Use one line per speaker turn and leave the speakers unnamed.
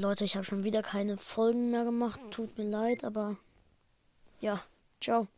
Leute, ich habe schon wieder keine Folgen mehr gemacht. Tut mir leid, aber ja, ciao.